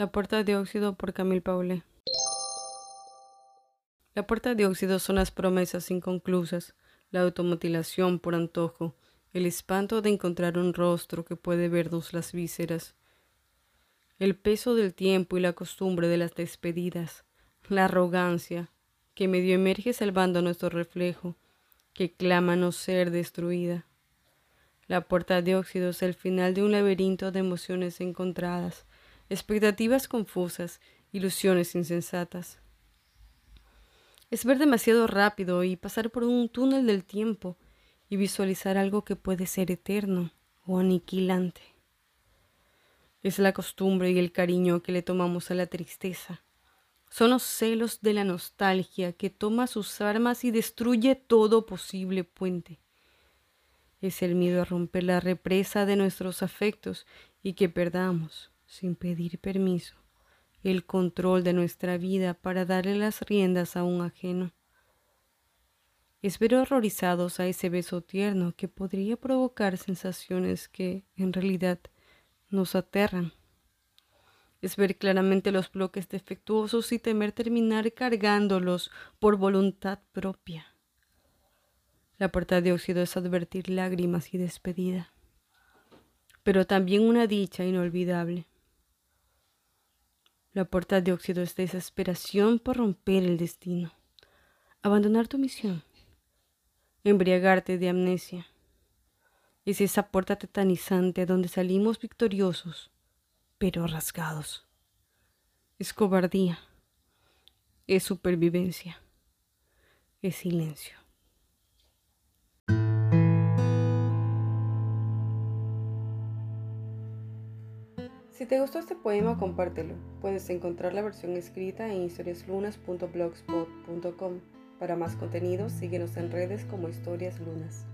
La puerta de óxido por Camille Paulet. La puerta de óxido son las promesas inconclusas, la automutilación por antojo, el espanto de encontrar un rostro que puede vernos las vísceras, el peso del tiempo y la costumbre de las despedidas, la arrogancia, que medio emerge salvando nuestro reflejo, que clama no ser destruida. La puerta de óxido es el final de un laberinto de emociones encontradas, expectativas confusas, ilusiones insensatas. Es ver demasiado rápido y pasar por un túnel del tiempo y visualizar algo que puede ser eterno o aniquilante. Es la costumbre y el cariño que le tomamos a la tristeza. Son los celos de la nostalgia que toma sus armas y destruye todo posible puente. Es el miedo a romper la represa de nuestros afectos y que perdamos, sin pedir permiso, el control de nuestra vida para darle las riendas a un ajeno. Es ver horrorizados a ese beso tierno que podría provocar sensaciones que, en realidad, nos aterran. Es ver claramente los bloques defectuosos y temer terminar cargándolos por voluntad propia. La puerta de óxido es advertir lágrimas y despedida, pero también una dicha inolvidable. La puerta de óxido es desesperación por romper el destino, abandonar tu misión, embriagarte de amnesia. Es esa puerta tetanizante donde salimos victoriosos, pero rasgados. Es cobardía, es supervivencia, es silencio. Si te gustó este poema, compártelo. Puedes encontrar la versión escrita en historiaslunas.blogspot.com. Para más contenido, síguenos en redes como Historias Lunas.